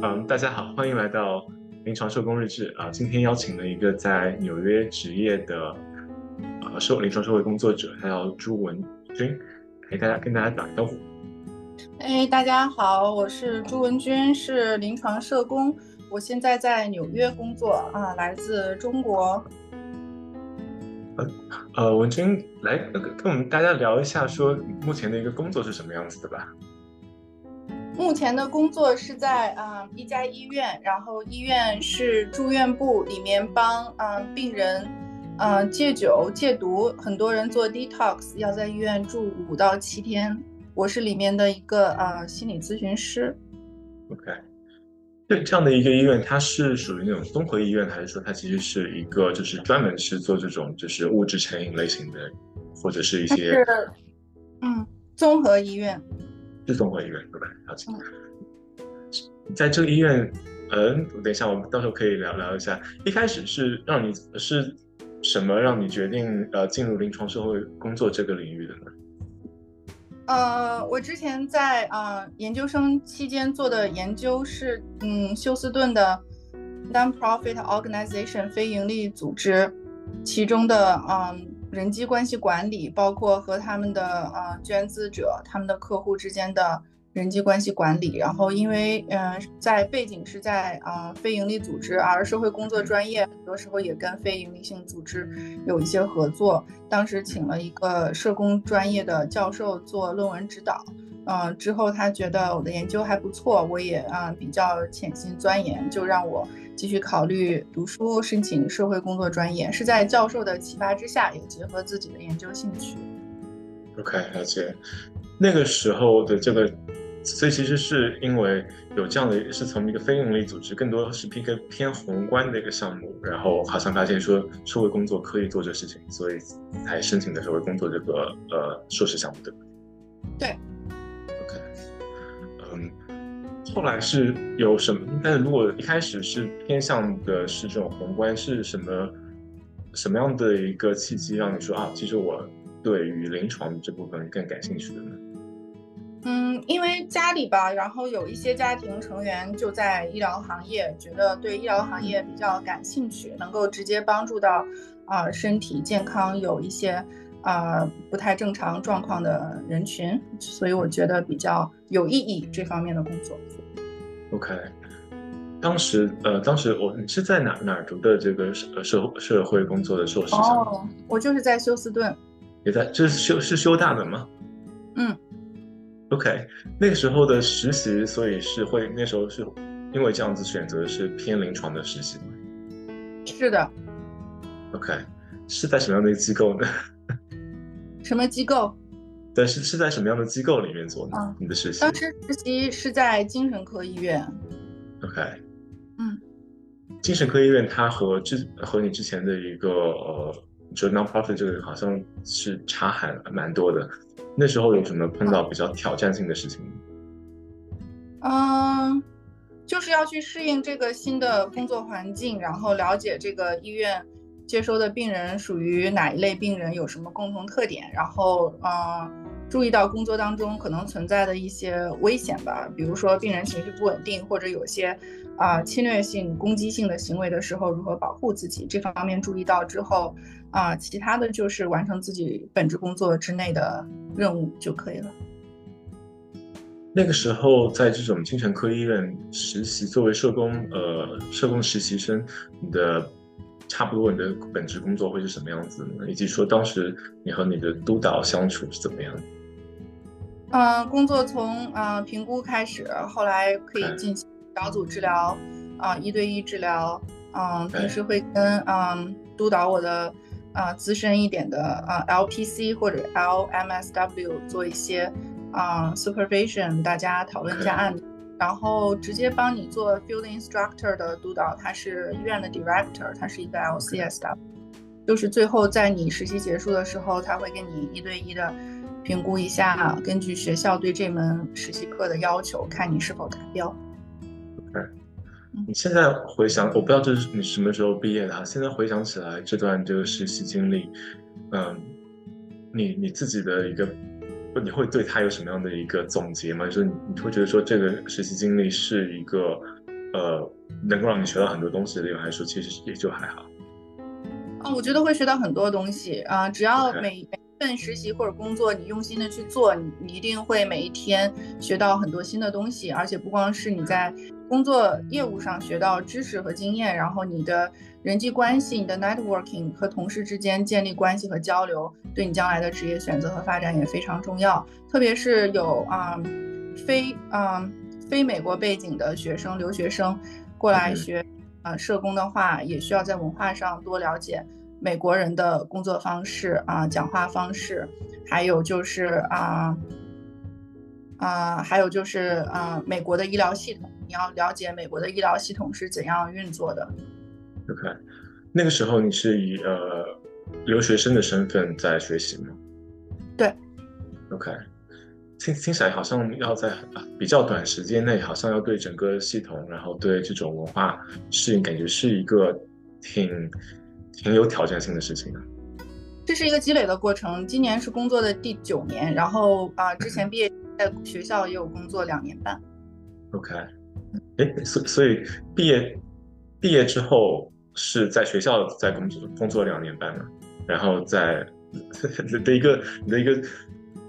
嗯，大家好，欢迎来到临床社工日志啊。今天邀请了一个在纽约职业的呃社临床社会工作者，他叫朱文君，给大家跟大家打个招呼。哎，大家好，我是朱文君，是临床社工，我现在在纽约工作啊，来自中国。呃呃，文君来跟跟我们大家聊一下，说目前的一个工作是什么样子的吧。目前的工作是在啊一家医院，然后医院是住院部里面帮啊病人嗯戒酒戒毒，很多人做 detox 要在医院住五到七天，我是里面的一个呃心理咨询师。OK，对这样的一个医院，它是属于那种综合医院，还是说它其实是一个就是专门是做这种就是物质成瘾类型的，或者是一些嗯综合医院。是综合医院对吧？了解。在这个医院，嗯，等一下，我们到时候可以聊聊一下。一开始是让你是什么让你决定呃进入临床社会工作这个领域的呢？呃，我之前在啊研究生期间做的研究是，嗯，休斯顿的 non-profit organization 非营利组织，其中的嗯。人际关系管理包括和他们的呃捐资者、他们的客户之间的人际关系管理。然后因为嗯，在背景是在啊非营利组织，而社会工作专业很多时候也跟非营利性组织有一些合作。当时请了一个社工专业的教授做论文指导。嗯，之后他觉得我的研究还不错，我也啊比较潜心钻研，就让我继续考虑读书，申请社会工作专业。是在教授的启发之下，也结合自己的研究兴趣。OK，了解。那个时候的这个，所以其实是因为有这样的，是从一个非营利组织，更多是偏个偏宏观的一个项目，然后好像发现说社会工作可以做这事情，所以才申请的社会工作这个呃硕士项目，对吧？对。后来是有什么？但是如果一开始是偏向的是这种宏观，是什么什么样的一个契机让你说啊，其实我对于临床这部分更感兴趣的呢？嗯，因为家里吧，然后有一些家庭成员就在医疗行业，觉得对医疗行业比较感兴趣，能够直接帮助到啊身体健康有一些啊不太正常状况的人群，所以我觉得比较有意义这方面的工作。OK，当时呃，当时我你是在哪哪读的这个社社社会工作的硕士？哦，我就是在休斯顿，也在，这是修是修大的吗？嗯，OK，那个时候的实习，所以是会那时候是因为这样子选择是偏临床的实习吗？是的。OK，是在什么样的机构呢？什么机构？但是是在什么样的机构里面做呢？你的实习？当时实习是在精神科医院。OK，嗯，精神科医院它和之和你之前的一个呃，就 nonprofit 这个好像是差还蛮多的。那时候有什么碰到比较挑战性的事情？嗯，就是要去适应这个新的工作环境，然后了解这个医院。接收的病人属于哪一类病人？有什么共同特点？然后，嗯，注意到工作当中可能存在的一些危险吧，比如说病人情绪不稳定，或者有些啊侵略性、攻击性的行为的时候，如何保护自己？这方面注意到之后，啊，其他的就是完成自己本职工作之内的任务就可以了。那个时候在这种精神科医院实习，作为社工，呃，社工实习生，你的。差不多，你的本职工作会是什么样子呢？以及说当时你和你的督导相处是怎么样的？嗯，工作从嗯评估开始，后来可以进行小组治疗，啊一对一治疗，嗯，平时会跟嗯督导我的啊资深一点的啊 LPC 或者 LMSW 做一些啊 supervision，大家讨论一下案。然后直接帮你做 field instructor 的督导，他是医院的 director，他是一个 LCSW，，就是最后在你实习结束的时候，他会跟你一对一的评估一下，根据学校对这门实习课的要求，看你是否达标。OK，你现在回想，我不知道这是你什么时候毕业的，现在回想起来这段这个实习经历，嗯，你你自己的一个。你会对他有什么样的一个总结吗？就是你会觉得说这个实习经历是一个呃能够让你学到很多东西的还是说其实也就还好？啊，我觉得会学到很多东西啊，只要每份实习或者工作你用心的去做，你你一定会每一天学到很多新的东西，而且不光是你在工作业务上学到知识和经验，然后你的人际关系、你的 networking 和同事之间建立关系和交流，对你将来的职业选择和发展也非常重要。特别是有啊、非啊、非美国背景的学生、留学生过来嗯学啊、社工的话，也需要在文化上多了解美国人的工作方式啊、讲话方式，还有就是啊啊、还有就是啊、美国的医疗系统，你要了解美国的医疗系统是怎样运作的。OK，那个时候你是以呃留学生的身份在学习吗？对。OK，听听起来好像要在啊比较短时间内，好像要对整个系统，然后对这种文化适应，感觉是一个挺挺有挑战性的事情啊。这是一个积累的过程。今年是工作的第九年，然后啊、之前毕业在学校也有工作两年半。OK，哎，所所以毕业毕业之后是在学校在工作工作两年半嘛，然后在你 的一个你的一个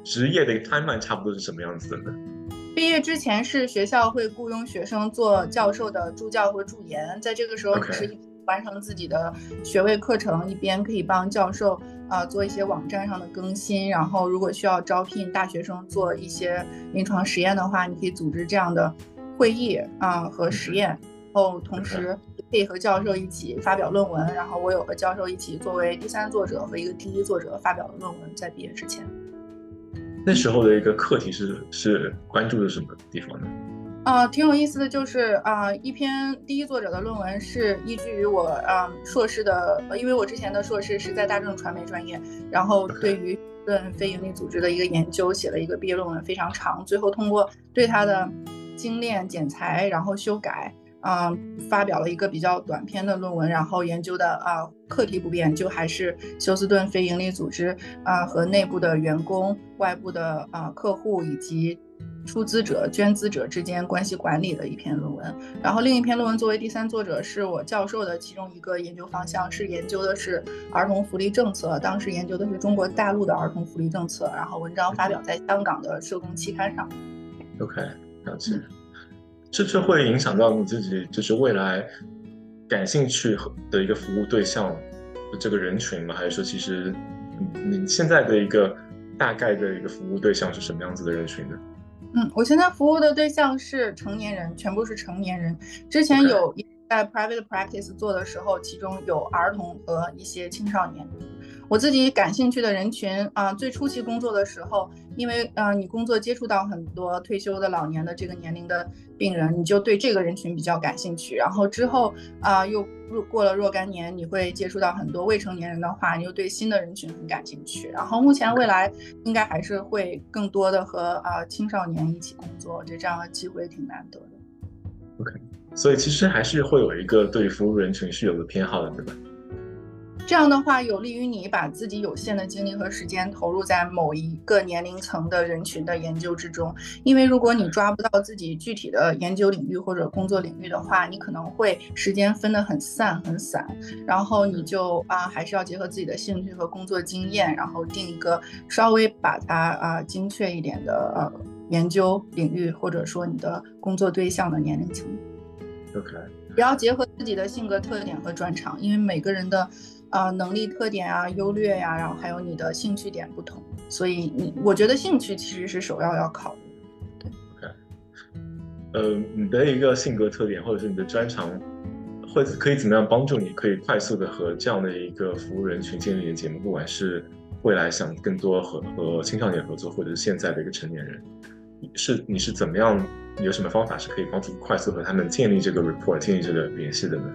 职业的一个 timeline 差不多是什么样子的呢？毕业之前是学校会雇佣学生做教授的助教和助研，在这个时候你 OK 是完成自己的学位课程，一边可以帮教授啊、做一些网站上的更新。然后如果需要招聘大学生做一些临床实验的话，你可以组织这样的会议啊、和实验。然后同时可以和教授一起发表论文，然后我有和教授一起作为第三作者和一个第一作者发表的论文，在毕业之前。那时候的一个课题是是关注的什么地方呢？啊、挺有意思的，就是啊、一篇第一作者的论文是依据于我啊、硕士的，呃因为我之前的硕士是在大众传媒专业，然后对于论非营利组织的一个研究写了一个毕业论文，非常长，最后通过对它的精炼、剪裁，然后修改。啊、发表了一个比较短篇的论文，然后研究的啊、课题不变，就还是休斯顿非营利组织啊、和内部的员工、外部的啊、客户以及出资者、捐资者之间关系管理的一篇论文。然后另一篇论文作为第三作者是我教授的其中一个研究方向，是研究的是儿童福利政策，当时研究的是中国大陆的儿童福利政策，然后文章发表在香港的社工期刊上。OK，了解。这这会影响到你自己，就是未来感兴趣的一个服务对象这个人群吗？还是说，其实你你现在的一个大概的一个服务对象是什么样子的人群呢？嗯，我现在服务的对象是成年人，全部是成年人。之前有在 private practice 做的时候，其中有儿童和一些青少年。我自己感兴趣的人群啊、最初期工作的时候，因为啊、你工作接触到很多退休的老年的这个年龄的病人，你就对这个人群比较感兴趣。然后之后啊、又若过了若干年，你会接触到很多未成年人的话，你又对新的人群很感兴趣。然后目前未来应该还是会更多的和啊、青少年一起工作，我觉得这样的机会挺难得的。OK，所以其实还是会有一个对服务人群是有个偏好的，对吧？这样的话，有利于你把自己有限的精力和时间投入在某一个年龄层的人群的研究之中。因为如果你抓不到自己具体的研究领域或者工作领域的话，你可能会时间分得很散很散，然后你就啊还是要结合自己的兴趣和工作经验，然后定一个稍微把它啊精确一点的呃研究领域或者说你的工作对象的年龄层。OK，也要结合自己的性格特点和专长，因为每个人的呃能力特点啊、优劣呀、然后还有你的兴趣点不同，所以你我觉得兴趣其实是首要要考虑的。呃，你的一个性格特点或者是你的专长，会可以怎么样帮助你，可以快速的和这样的一个服务人群建立连接吗？不管是未来想更多和和青少年合作，或者是现在的一个成年人，是你是怎么样？有什么方法是可以帮助快速和他们建立这个 report、建立这个联系的呢？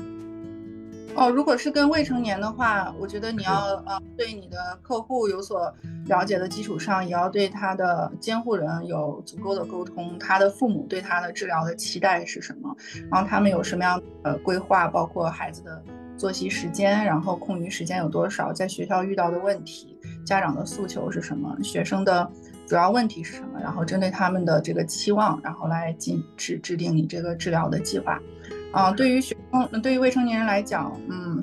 哦，如果是跟未成年的话，我觉得你要呃对你的客户有所了解的基础上，也要对他的监护人有足够的沟通，他的父母对他的治疗的期待是什么，然后他们有什么样的规划，包括孩子的作息时间，然后空余时间有多少，在学校遇到的问题，家长的诉求是什么，学生的主要问题是什么，然后针对他们的这个期望，然后来进制制定你这个治疗的计划。啊，对于学生，对于未成年人来讲，嗯，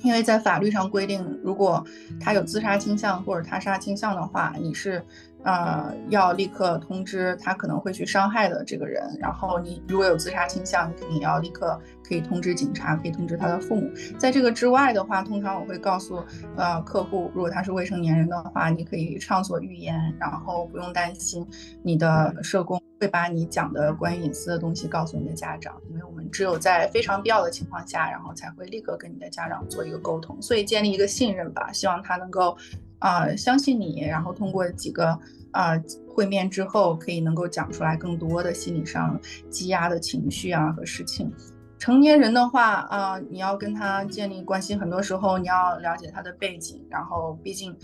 因为在法律上规定，如果他有自杀倾向或者他杀倾向的话，你是。呃，要立刻通知他可能会去伤害的这个人，然后你如果有自杀倾向，你肯定要立刻可以通知警察，可以通知他的父母。在这个之外的话，通常我会告诉呃客户，如果他是未成年人的话，你可以畅所欲言，然后不用担心你的社工会把你讲的关于隐私的东西告诉你的家长，因为我们只有在非常必要的情况下，然后才会立刻跟你的家长做一个沟通，所以建立一个信任吧，希望他能够啊相信你，然后通过几个。啊，会面之后可以能够讲出来更多的心理上积压的情绪啊和事情。成年人的话啊，你要跟他建立关系，很多时候你要了解他的背景。然后，毕竟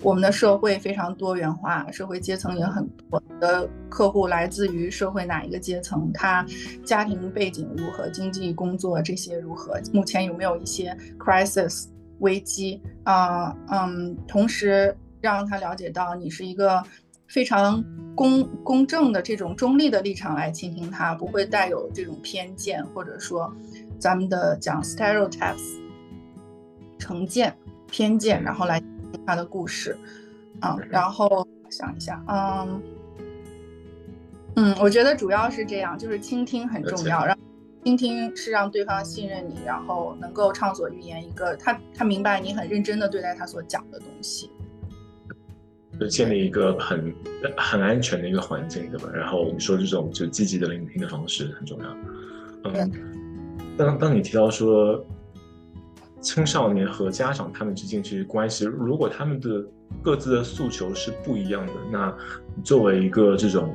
我们的社会非常多元化，社会阶层也很多。的客户来自于社会哪一个阶层？他家庭背景如何？经济、工作这些如何？目前有没有一些 crisis 危机啊？嗯，同时让他了解到你是一个。非常公公正的这种中立的立场来倾听他，不会带有这种偏见，或者说咱们的讲 stereotypes 成见、偏见，然后来听他的故事，啊，然后想一下，嗯，嗯，我觉得主要是这样，就是倾听很重要，让倾听是让对方信任你，然后能够畅所欲言，一个他他明白你很认真的对待他所讲的东西。就建立一个很很安全的一个环境，对吧？然后你说这种就积极的聆听的方式很重要。嗯，当当你提到说青少年和家长他们之间其实关系，如果他们的各自的诉求是不一样的，那作为一个这种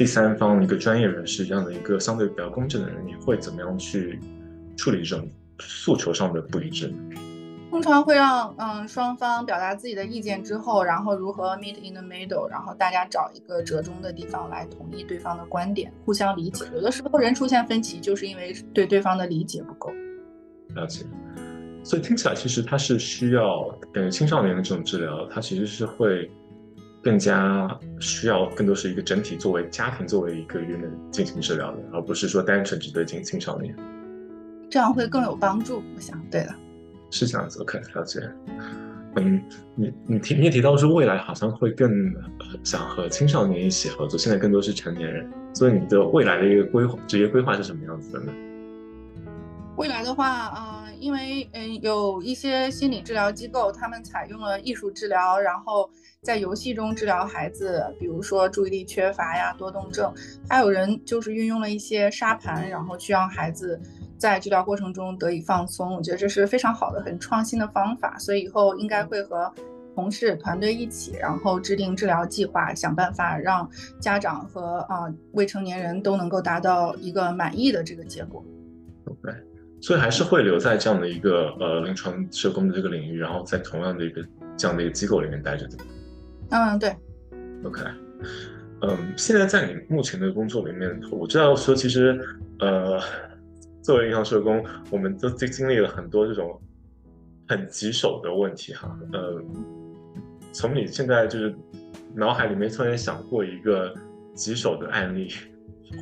第三方一个专业人士这样的一个相对比较公正的人，你会怎么样去处理这种诉求上的不一致？通常会让嗯双方表达自己的意见之后，然后如何 meet in the middle，然后大家找一个折中的地方来同意对方的观点，互相理解。有的时候人出现分歧，就是因为对对方的理解不够。了解。所以听起来其实他是需要感觉青少年的这种治疗，它其实是会更加需要更多是一个整体作为家庭作为一个 unit 进行治疗的，而不是说单纯只对青青少年。这样会更有帮助，我想。对的。是这样子，OK，了解。嗯，你你提你也提到说未来好像会更想和青少年一起合作，现在更多是成年人，所以你的未来的一个规划职业规划是什么样子的呢？未来的话，啊，因为嗯有一些心理治疗机构，他们采用了艺术治疗，然后在游戏中治疗孩子，比如说注意力缺乏呀、多动症，还有人就是运用了一些沙盘，然后去让孩子。在治疗过程中得以放松，我觉得这是非常好的、很创新的方法。所以以后应该会和同事团队一起，然后制定治疗计划，想办法让家长和啊未成年人都能够达到一个满意的这个结果。OK，所以还是会留在这样的一个呃临床社工的这个领域，然后在同样的一个这样的一个机构里面待着的。嗯，对。OK，嗯，现在在你目前的工作里面，我知道说其实呃。作为临床社工，我们都经经历了很多这种很棘手的问题哈。呃，从你现在就是脑海里面突然想过一个棘手的案例，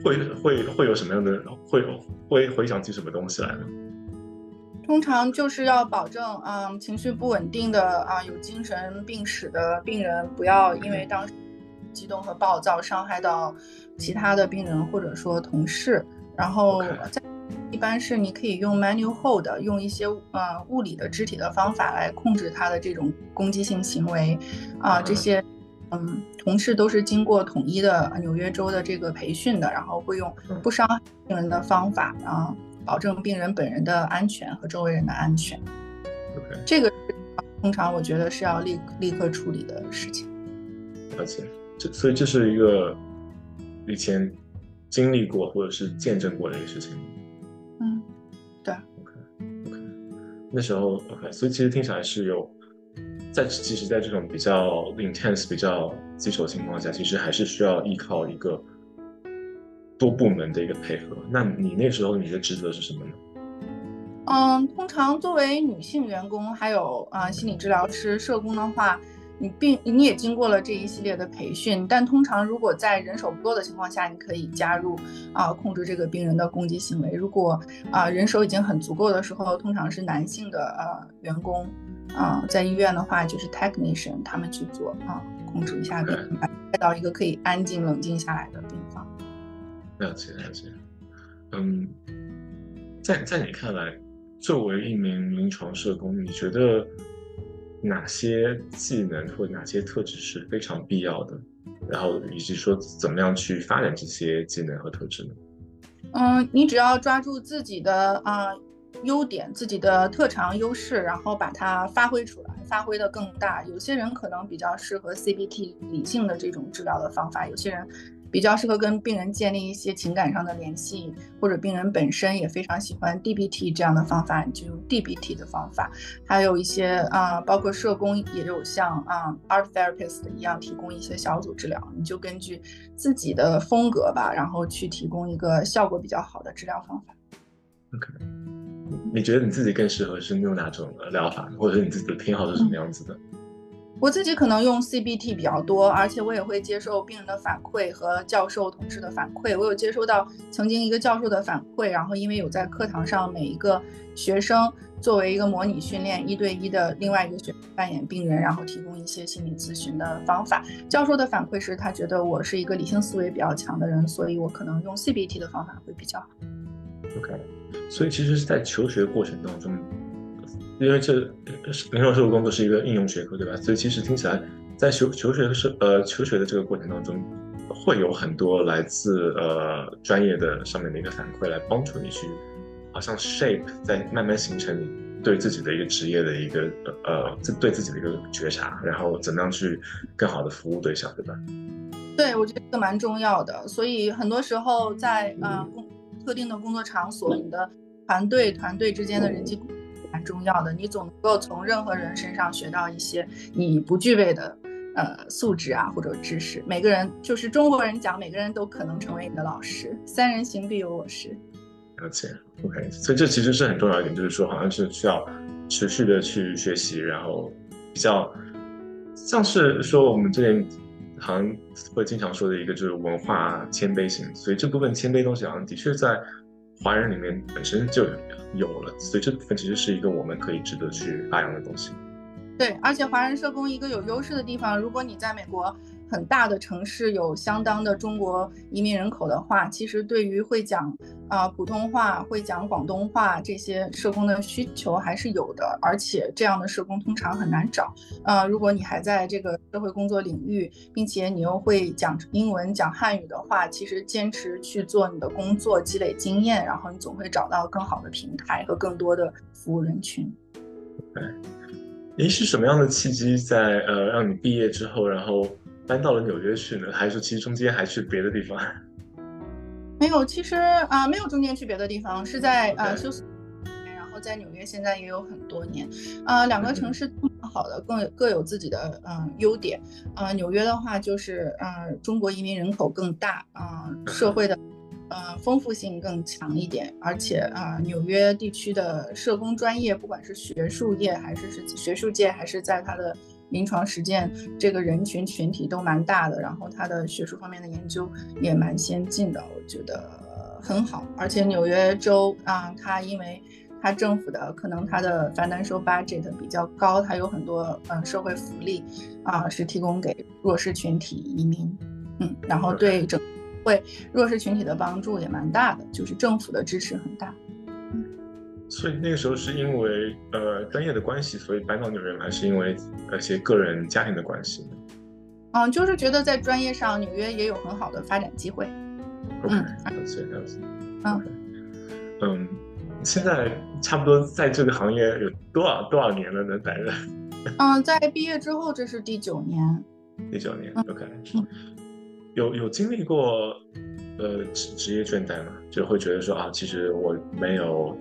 会会会有什么样的会会回想起什么东西来呢？通常就是要保证，嗯，情绪不稳定的啊，有精神病史的病人，不要因为当时激动和暴躁伤害到其他的病人或者说同事，然后在。一般是你可以用 manual hold，用一些呃物理的肢体的方法来控制他的这种攻击性行为，啊，这些嗯同事都是经过统一的纽约州的这个培训的，然后会用不伤害病人的方法然后，保证病人本人的安全和周围人的安全。这个通常我觉得是要立立刻处理的事情。而且这所以这是一个以前经历过或者是见证过的一个事情。嗯，对。OK OK，那时候，OK，所以其实听起来是有，在其实在这种比较 intense、比较棘手的情况下，其实还是需要依靠一个多部门的一个配合。那你那时候你的职责是什么呢？嗯，通常作为女性员工，还有啊心理治疗师、社工的话，你并你也经过了这一系列的培训，但通常如果在人手不够的情况下，你可以加入啊控制这个病人的攻击行为。如果啊人手已经很足够的时候，通常是男性的呃员工啊在医院的话就是 technician 他们去做啊控制一下病人，带到一个可以安静冷静下来的病房。了解了解，嗯，在在你看来，作为一名临床社工，你觉得？哪些技能或哪些特质是非常必要的？然后以及说怎么样去发展这些技能和特质呢？嗯，你只要抓住自己的啊优点、自己的特长优势，然后把它发挥出来，发挥的更大。有些人可能比较适合 CBT 理性的这种治疗的方法，有些人。比较适合跟病人建立一些情感上的联系，或者病人本身也非常喜欢 DBT 这样的方法，你就用 DBT 的方法。还有一些啊，包括社工也有像啊 Art Therapist 一样提供一些小组治疗，你就根据自己的风格吧，然后去提供一个效果比较好的治疗方法。OK，你觉得你自己更适合是用哪种疗法，或者你自己的偏好是什么样子的？我自己可能用 CBT 比较多，而且我也会接受病人的反馈和教授同事的反馈。我有接收到曾经一个教授的反馈，然后因为有在课堂上每一个学生作为一个模拟训练，一对一的另外一个学扮演病人，然后提供一些心理咨询的方法。教授的反馈是他觉得我是一个理性思维比较强的人，所以我可能用 CBT 的方法会比较好。OK，所以其实是在求学过程当中。因为这临床社会工作是一个应用学科，对吧？所以其实听起来，在求求学的是呃求学的这个过程当中，会有很多来自呃专业的上面的一个反馈来帮助你去，好像 shape 在慢慢形成你对自己的一个职业的一个呃自对自己的一个觉察，然后怎么样去更好的服务对象，对吧？对，我觉得这个蛮重要的。所以很多时候在呃工特定的工作场所，你的团队团队之间的人际。重要的，你总能够从任何人身上学到一些你不具备的呃素质啊或者知识。每个人就是中国人讲，每个人都可能成为你的老师。三人行必有我师。了解，OK。所以这其实是很重要一点，就是说好像是需要持续的去学习，然后比较像是说我们这边好像会经常说的一个就是文化谦卑型。所以这部分谦卑东西好像的确在。华人里面本身就有了，所以这部分其实是一个我们可以值得去发扬的东西。对，而且华人社工一个有优势的地方，如果你在美国。很大的城市有相当的中国移民人口的话，其实对于会讲啊普通话、会讲广东话这些社工的需求还是有的，而且这样的社工通常很难找。呃，如果你还在这个社会工作领域，并且你又会讲英文、讲汉语的话，其实坚持去做你的工作，积累经验，然后你总会找到更好的平台和更多的服务人群。对，您是什么样的契机在呃让你毕业之后，然后？搬到了纽约去呢，还是其实中间还去别的地方？没有，其实啊，没有中间去别的地方，是在啊休斯然后在纽约现在也有很多年。啊，两个城市都蛮好的，各各有自己的嗯优点。啊，纽约的话就是啊，中国移民人口更大啊，社会的呃丰富性更强一点，而且啊，纽约地区的社工专业，不管是学术业还是是学术界，还是在它的。临床实践这个人群群体都蛮大的，然后他的学术方面的研究也蛮先进的，我觉得很好。而且纽约州啊，它因为它政府的可能它的 financial budget 比较高，它有很多嗯社会福利啊是提供给弱势群体移民，嗯，然后对整会弱势群体的帮助也蛮大的，就是政府的支持很大。所以那个时候是因为呃专业的关系，所以搬到纽约，还是因为一些个人家庭的关系？嗯，就是觉得在专业上纽约也有很好的发展机会。OK，了解了解。嗯嗯，现在差不多在这个行业有多少多少年了呢？待着？嗯，在毕业之后这是第九年。第九年，OK。有有经历过呃职职业倦怠吗？就会觉得说啊，其实我没有。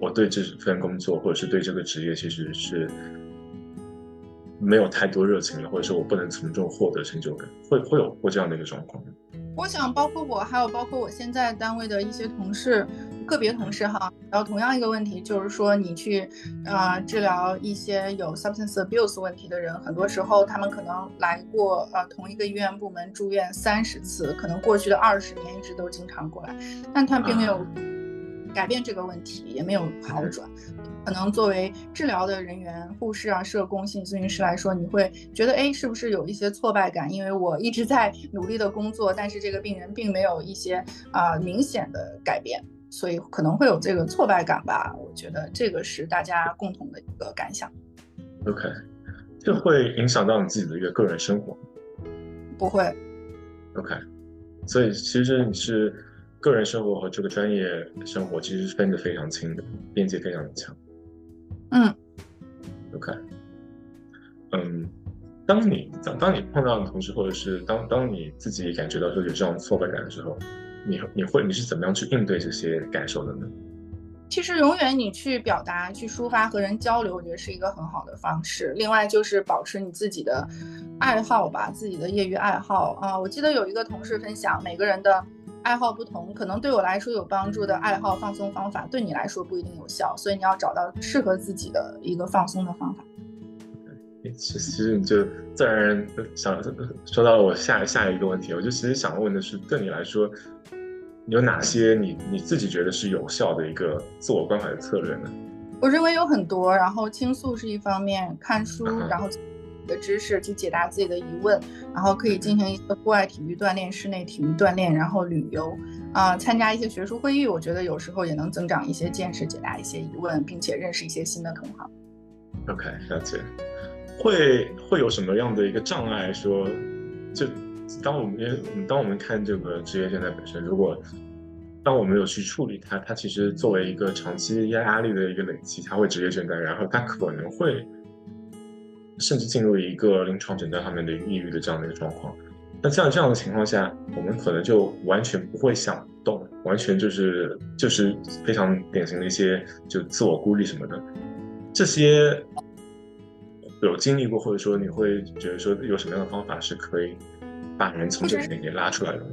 我对这份工作，或者是对这个职业，其实是没有太多热情的，或者说我不能从中获得成就感，会会有过这样的一个状况。我想，包括我，还有包括我现在单位的一些同事，个别同事哈，然后同样一个问题就是说，你去啊治疗一些有 substance abuse 问题的人，很多时候他们可能来过呃同一个医院部门住院三十次，可能过去的二十年一直都经常过来，但他并没有改变这个问题，也没有好转。可能作为治疗的人员，护士啊、社工、心理咨询师来说，你会觉得，哎，是不是有一些挫败感？因为我一直在努力的工作，但是这个病人并没有一些啊明显的改变，所以可能会有这个挫败感吧。我觉得这个是大家共同的一个感想。OK，这会影响到你自己的一个个人生活？不会。OK，所以其实你是个人生活和这个专业生活其实是分得非常清的，边界非常的强。嗯，OK，嗯，当你当当你碰到的同事，或者是当当你自己感觉到说有这种挫败感的时候，你你会你是怎么样去应对这些感受的呢？其实永远你去表达、去抒发、和人交流，我觉得是一个很好的方式。另外就是保持你自己的爱好吧，自己的业余爱好啊。我记得有一个同事分享，每个人的。爱好不同，可能对我来说有帮助的爱好放松方法，对你来说不一定有效，所以你要找到适合自己的一个放松的方法。其实你就自然而然想说到了我下下一个问题，我就其实想问的是，对你来说有哪些你你自己觉得是有效的一个自我关怀的策略呢？我认为有很多，然后倾诉是一方面，看书，然后。的知识去解答自己的疑问，然后可以进行一些户外体育锻炼、室内体育锻炼，然后旅游啊，参加一些学术会议，我觉得有时候也能增长一些见识，解答一些疑问，并且认识一些新的同行。OK，了解。会会有什么样的一个障碍？说，就当我们当我们看这个职业倦怠本身，如果当我们有去处理它，它其实作为一个长期压力的一个累积，它会职业倦怠，然后它可能会。甚至进入一个临床诊断上面的抑郁的这样的一个状况，那像这样的情况下，我们可能就完全不会想动，完全就是就是非常典型的一些就自我孤立什么的，这些有经历过，或者说你会觉得说有什么样的方法是可以把人从这里面给拉出来的？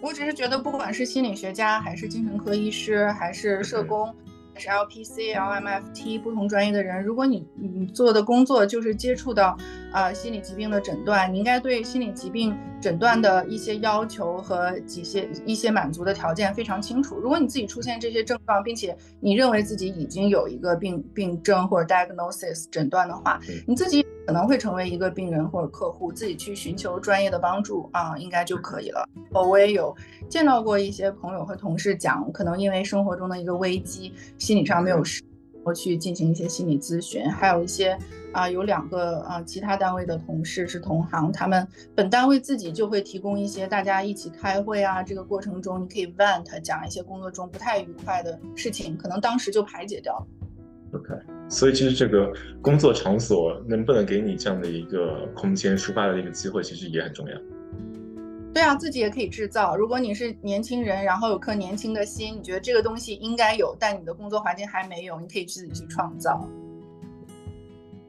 我只是觉得，不管是心理学家，还是精神科医师，还是社工。是 LPC、LMFT 不同专业的人，如果你你做的工作就是接触到啊心理疾病的诊断，你应该对心理疾病诊断的一些要求和几些一些满足的条件非常清楚。如果你自己出现这些症状，并且你认为自己已经有一个病病症或者 diagnosis 诊断的话，你自己。可能会成为一个病人或者客户，自己去寻求专业的帮助啊，应该就可以了。哦，我也有见到过一些朋友和同事讲，可能因为生活中的一个危机，心理上没有我去进行一些心理咨询。还有一些啊，有两个啊，其他单位的同事是同行，他们本单位自己就会提供一些大家一起开会啊，这个过程中你可以 vent 讲一些工作中不太愉快的事情，可能当时就排解掉了。OK，所以其实这个工作场所能不能给你这样的一个空间抒发的一个机会，其实也很重要。对啊，自己也可以制造。如果你是年轻人，然后有颗年轻的心，你觉得这个东西应该有，但你的工作环境还没有，你可以自己去创造。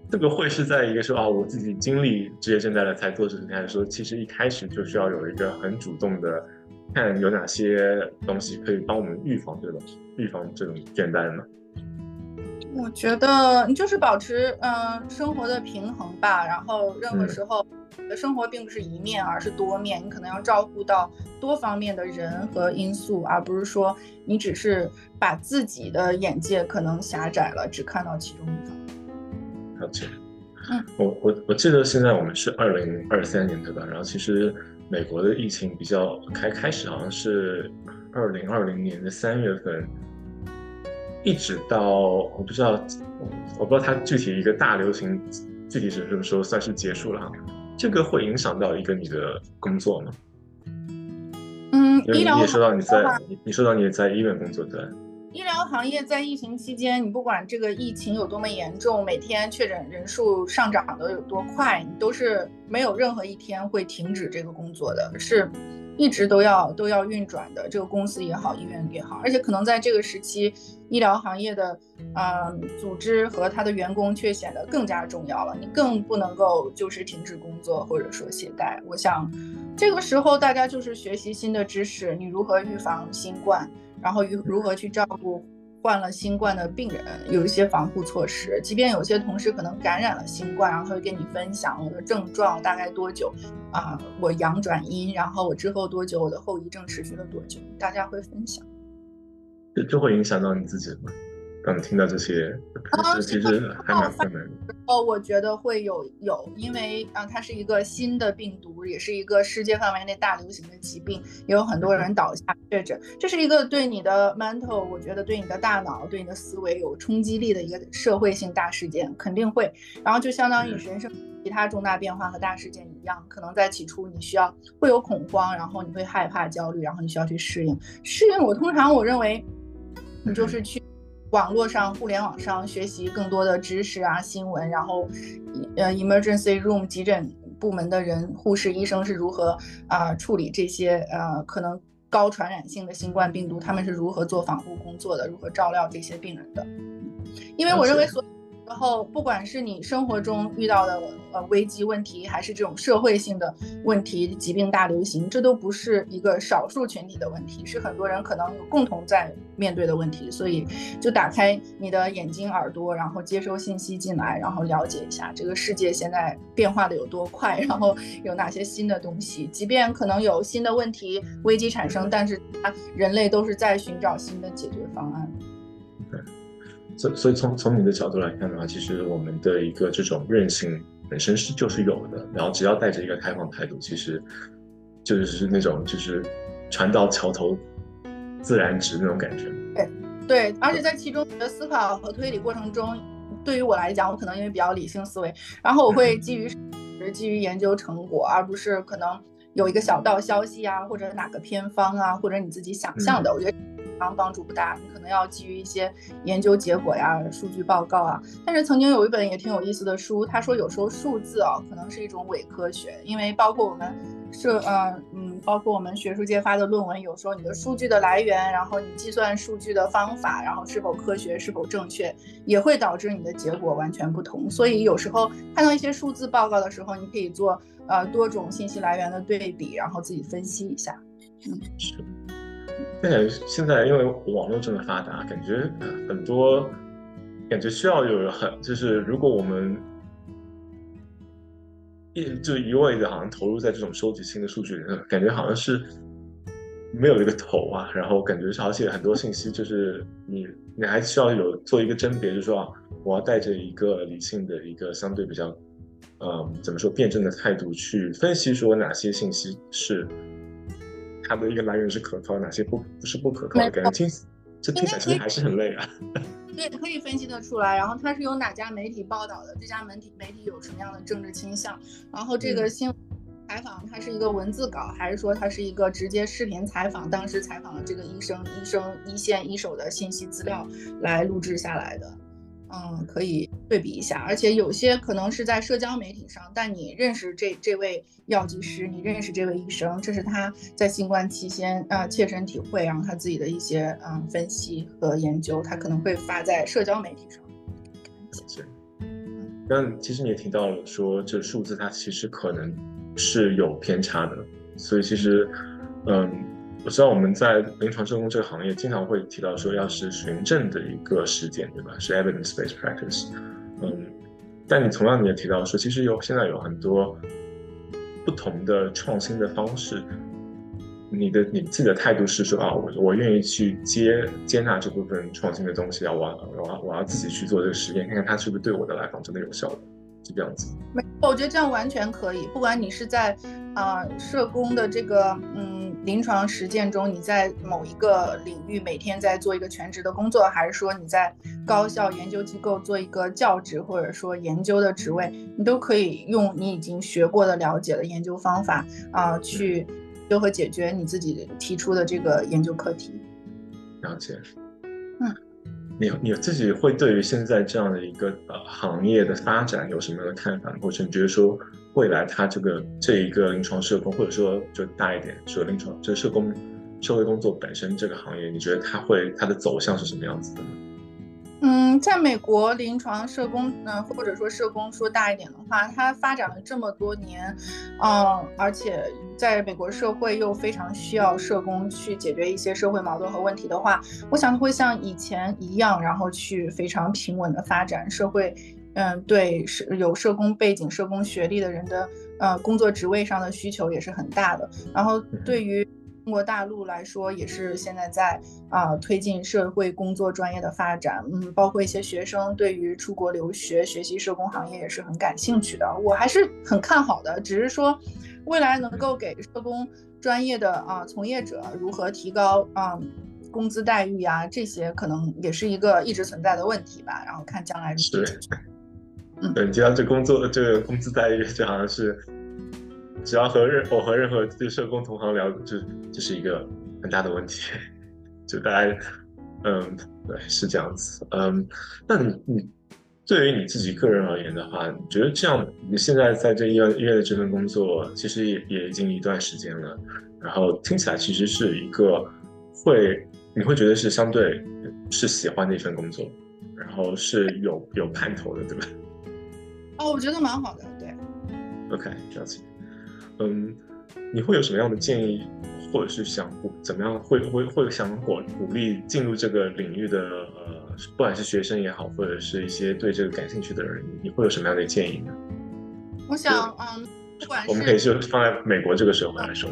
这个会是在一个说啊，我自己经历职业倦怠了才做这事情，还是说其实一开始就需要有一个很主动的看有哪些东西可以帮我们预防这种预防这种倦怠呢？我觉得你就是保持嗯生活的平衡吧，然后任何时候，生活并不是一面，而是多面，你可能要照顾到多方面的人和因素，而不是说你只是把自己的眼界可能狭窄了，只看到其中一方。了解。嗯，我我我记得现在我们是二零二三年对吧？然后其实美国的疫情比较开开始好像是二零二零年的三月份。一直到我不知道，我不知道它具体一个大流行具体是什么时候算是结束了哈？这个会影响到一个你的工作吗？嗯，医疗你也说到你在你说到你在医院工作对。医疗行业在疫情期间，你不管这个疫情有多么严重，每天确诊人数上涨的有多快，你都是没有任何一天会停止这个工作的，是一直都要都要运转的，这个公司也好，医院也好，而且可能在这个时期，医疗行业的啊组织和他的员工却显得更加重要了。你更不能够就是停止工作或者说懈怠。我想，这个时候大家就是学习新的知识，你如何预防新冠，然后如如何去照顾。患了新冠的病人有一些防护措施，即便有些同事可能感染了新冠，然后他会跟你分享我的症状大概多久，啊，我阳转阴，然后我之后多久，我的后遗症持续了多久，大家会分享。这就会影响到你自己吗？刚听到这些，其实还蛮困难的。哦，我觉得会有有，因为啊，它是一个新的病毒，也是一个世界范围内大流行的疾病，也有很多人倒下确诊。这是一个对你的 mental，我觉得对你的大脑、对你的思维有冲击力的一个社会性大事件，肯定会。然后就相当于人生其他重大变化和大事件一样，可能在起初你需要会有恐慌，然后你会害怕、焦虑，然后你需要去适应。适应，我通常我认为，你就是去。网络上、互联网上学习更多的知识啊，新闻，然后，呃，emergency room 急诊部门的人、护士、医生是如何啊处理这些呃可能高传染性的新冠病毒？他们是如何做防护工作的？如何照料这些病人的？因为我认为所。然后，不管是你生活中遇到的呃危机问题，还是这种社会性的问题，疾病大流行，这都不是一个少数群体的问题，是很多人可能有共同在面对的问题。所以，就打开你的眼睛、耳朵，然后接收信息进来，然后了解一下这个世界现在变化的有多快，然后有哪些新的东西。即便可能有新的问题、危机产生，但是它人类都是在寻找新的解决方案。所所以从从你的角度来看的话，其实我们的一个这种韧性本身是就是有的，然后只要带着一个开放态度，其实就是那种就是船到桥头自然直那种感觉。对对，而且在其中的思考和推理过程中，对于我来讲，我可能因为比较理性思维，然后我会基于基于研究成果，而不是可能有一个小道消息啊，或者哪个偏方啊，或者你自己想象的，我觉得。帮助不大，你可能要基于一些研究结果呀、数据报告啊。但是曾经有一本也挺有意思的书，他说有时候数字啊可能是一种伪科学，因为包括我们社呃嗯，包括我们学术界发的论文，有时候你的数据的来源，然后你计算数据的方法，然后是否科学、是否正确，也会导致你的结果完全不同。所以有时候看到一些数字报告的时候，你可以做呃多种信息来源的对比，然后自己分析一下。嗯，是。感觉现在因为网络这么发达，感觉很多感觉需要有很就是如果我们一就一味的好像投入在这种收集新的数据里，感觉好像是没有一个头啊。然后感觉是而且很多信息就是你你还需要有做一个甄别，就是说啊，我要带着一个理性的一个相对比较嗯怎么说辩证的态度去分析说哪些信息是。它的一个来源是可靠，哪些不不是不可靠？感觉听这听起来其实还是很累啊。对，可以分析得出来。然后它是由哪家媒体报道的？这家媒体媒体有什么样的政治倾向？然后这个新闻采访它是一个文字稿，还是说它是一个直接视频采访？当时采访了这个医生、医生一线一手的信息资料来录制下来的。嗯，可以对比一下，而且有些可能是在社交媒体上，但你认识这这位药剂师，你认识这位医生，这是他在新冠期间啊切身体会，然后他自己的一些嗯分析和研究，他可能会发在社交媒体上。是。但其实你也提到了说，这数字它其实可能是有偏差的，所以其实嗯。我知道我们在临床社工这个行业经常会提到说，要是循证的一个实践，对吧？是 evidence-based practice。嗯，但你同样你也提到说，其实有现在有很多不同的创新的方式。你的你自己的态度是说啊，我我愿意去接接纳这部分创新的东西啊，我我我要自己去做这个实验，看看它是不是对我的来访真的有效的，是这样子。没，我觉得这样完全可以。不管你是在啊社工的这个嗯。临床实践中，你在某一个领域每天在做一个全职的工作，还是说你在高校研究机构做一个教职或者说研究的职位，你都可以用你已经学过的、了解的研究方法啊，去就和解决你自己提出的这个研究课题。了解。嗯，你你自己会对于现在这样的一个呃行业的发展有什么样的看法，或者你觉得说未来他这个这一个临床社工，或者说就大一点说临床，就社工社会工作本身这个行业，你觉得它会它的走向是什么样子的呢？嗯，在美国临床社工，嗯，或者说社工说大一点的话，它发展了这么多年，嗯，而且在美国社会又非常需要社工去解决一些社会矛盾和问题的话，我想会像以前一样，然后去非常平稳的发展社会。嗯，对，是有社工背景、社工学历的人的，呃，工作职位上的需求也是很大的。然后对于中国大陆来说，也是现在在啊推进社会工作专业的发展，嗯，包括一些学生对于出国留学学习社工行业也是很感兴趣的，我还是很看好的。只是说，未来能够给社工专业的啊从业者如何提高啊工资待遇呀，这些可能也是一个一直存在的问题吧。然后看将来是，嗯，你提到这工作这个工资待遇，就好像是。只要和任我和任何对社工同行聊，就这是一个很大的问题。就大家，嗯，对，是这样子。嗯，那你你对于你自己个人而言的话，你觉得这样，你现在在这医院医院的这份工作，其实也也已经一段时间了。然后听起来其实是一个会，你会觉得是相对是喜欢的一份工作，然后是有有盼头的，对吧？哦，我觉得蛮好的，对。OK，了解。嗯，你会有什么样的建议，或者是想怎么样会会会想鼓鼓励进入这个领域的呃，不管是学生也好，或者是一些对这个感兴趣的人，你会有什么样的建议呢？我想，嗯，不管我们可以就放在美国这个社会来说。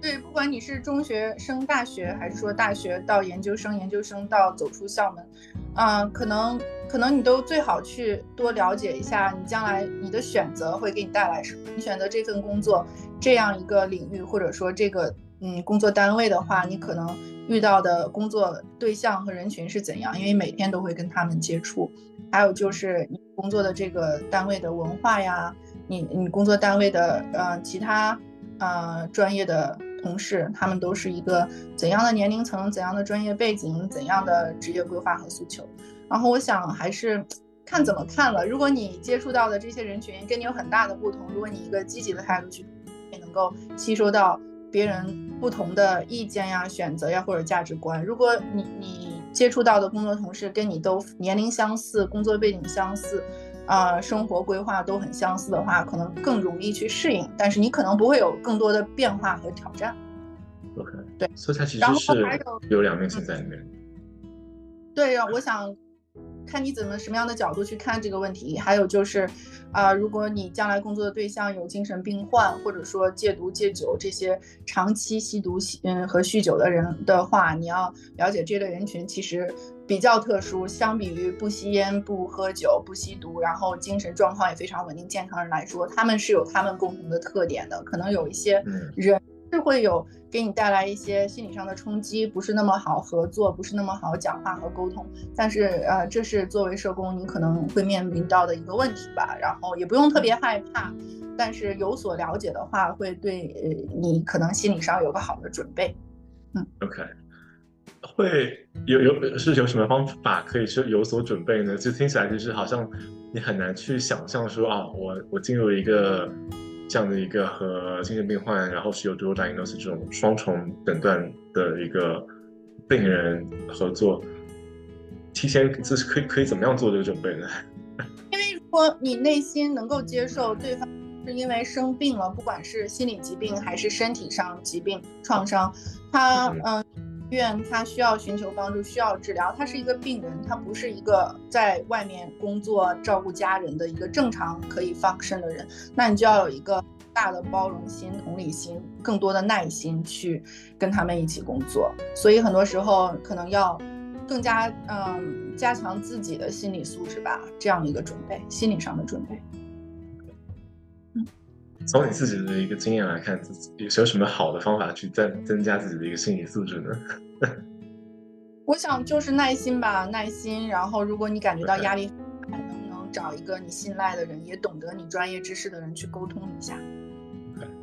对，不管你是中学生、大学，还是说大学到研究生、研究生到走出校门，嗯，可能可能你都最好去多了解一下，你将来你的选择会给你带来什么。你选择这份工作，这样一个领域，或者说这个嗯工作单位的话，你可能遇到的工作对象和人群是怎样？因为每天都会跟他们接触。还有就是你工作的这个单位的文化呀，你你工作单位的呃其他呃专业的。同事，他们都是一个怎样的年龄层、怎样的专业背景、怎样的职业规划和诉求。然后我想还是 看怎么看了。如果你接触到的这些人群跟你有很大的不同，如果你一个积极的态度去，也能够吸收到别人不同的意见呀、选择呀或者价值观。如果你你接触到的工作同事跟你都年龄相似、工作背景相似。啊，生活规划都很相似的话，可能更容易去适应，但是你可能不会有更多的变化和挑战。OK，对，所以它其实是有两面性在里面。对，我想。看你怎么什么样的角度去看这个问题，还有就是，啊，如果你将来工作的对象有精神病患，或者说戒毒戒酒这些长期吸毒吸嗯和酗酒的人的话，你要了解这类人群其实比较特殊，相比于不吸烟、不喝酒、不吸毒，然后精神状况也非常稳定健康人来说，他们是有他们共同的特点的，可能有一些人。是会有给你带来一些心理上的冲击，不是那么好合作，不是那么好讲话和沟通。但是，呃，这是作为社工你可能会面临到的一个问题吧。然后也不用特别害怕，但是有所了解的话，会对呃你可能心理上有个好的准备。嗯，OK，会有有是有什么方法可以去有所准备呢？就听起来就是好像你很难去想象说啊，我我进入一个。这样的一个和精神病患，然后是有 dual diagnosis 这种双重诊断的一个病人合作，提前这是可以可以怎么样做这个准备呢？因为如果你内心能够接受对方是因为生病了，不管是心理疾病还是身体上疾病创伤，他嗯。院他需要寻求帮助，需要治疗。他是一个病人，他不是一个在外面工作照顾家人的一个正常可以放生的人。那你就要有一个大的包容心、同理心，更多的耐心去跟他们一起工作。所以很多时候可能要更加嗯加强自己的心理素质吧，这样一个准备，心理上的准备。从你自己的一个经验来看，自己有什么好的方法去增增加自己的一个心理素质呢？我想就是耐心吧，耐心。然后，如果你感觉到压力，能不能找一个你信赖的人，也懂得你专业知识的人去沟通一下？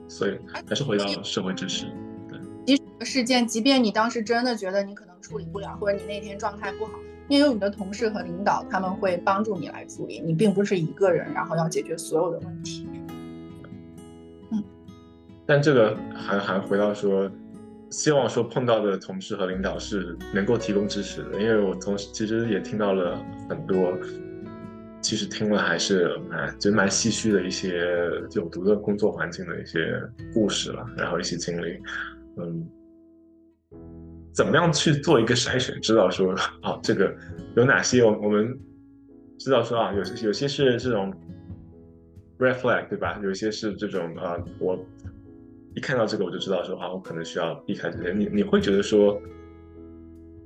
所以还是回到社会知识。对，即使事件，即便你当时真的觉得你可能处理不了，或者你那天状态不好，也有你的同事和领导，他们会帮助你来处理。你并不是一个人，然后要解决所有的问题。但这个还还回到说，希望说碰到的同事和领导是能够提供支持的，因为我同时其实也听到了很多，其实听了还是蛮就蛮唏嘘的一些有毒的工作环境的一些故事了，然后一些经历，嗯。怎么样去做一个筛选，知道说啊，这个有哪些我我们知道说啊，有有些是这种 red flag 对吧？有些是这种啊，我一看到这个我就知道说啊，我可能需要避开这些。你你会觉得说，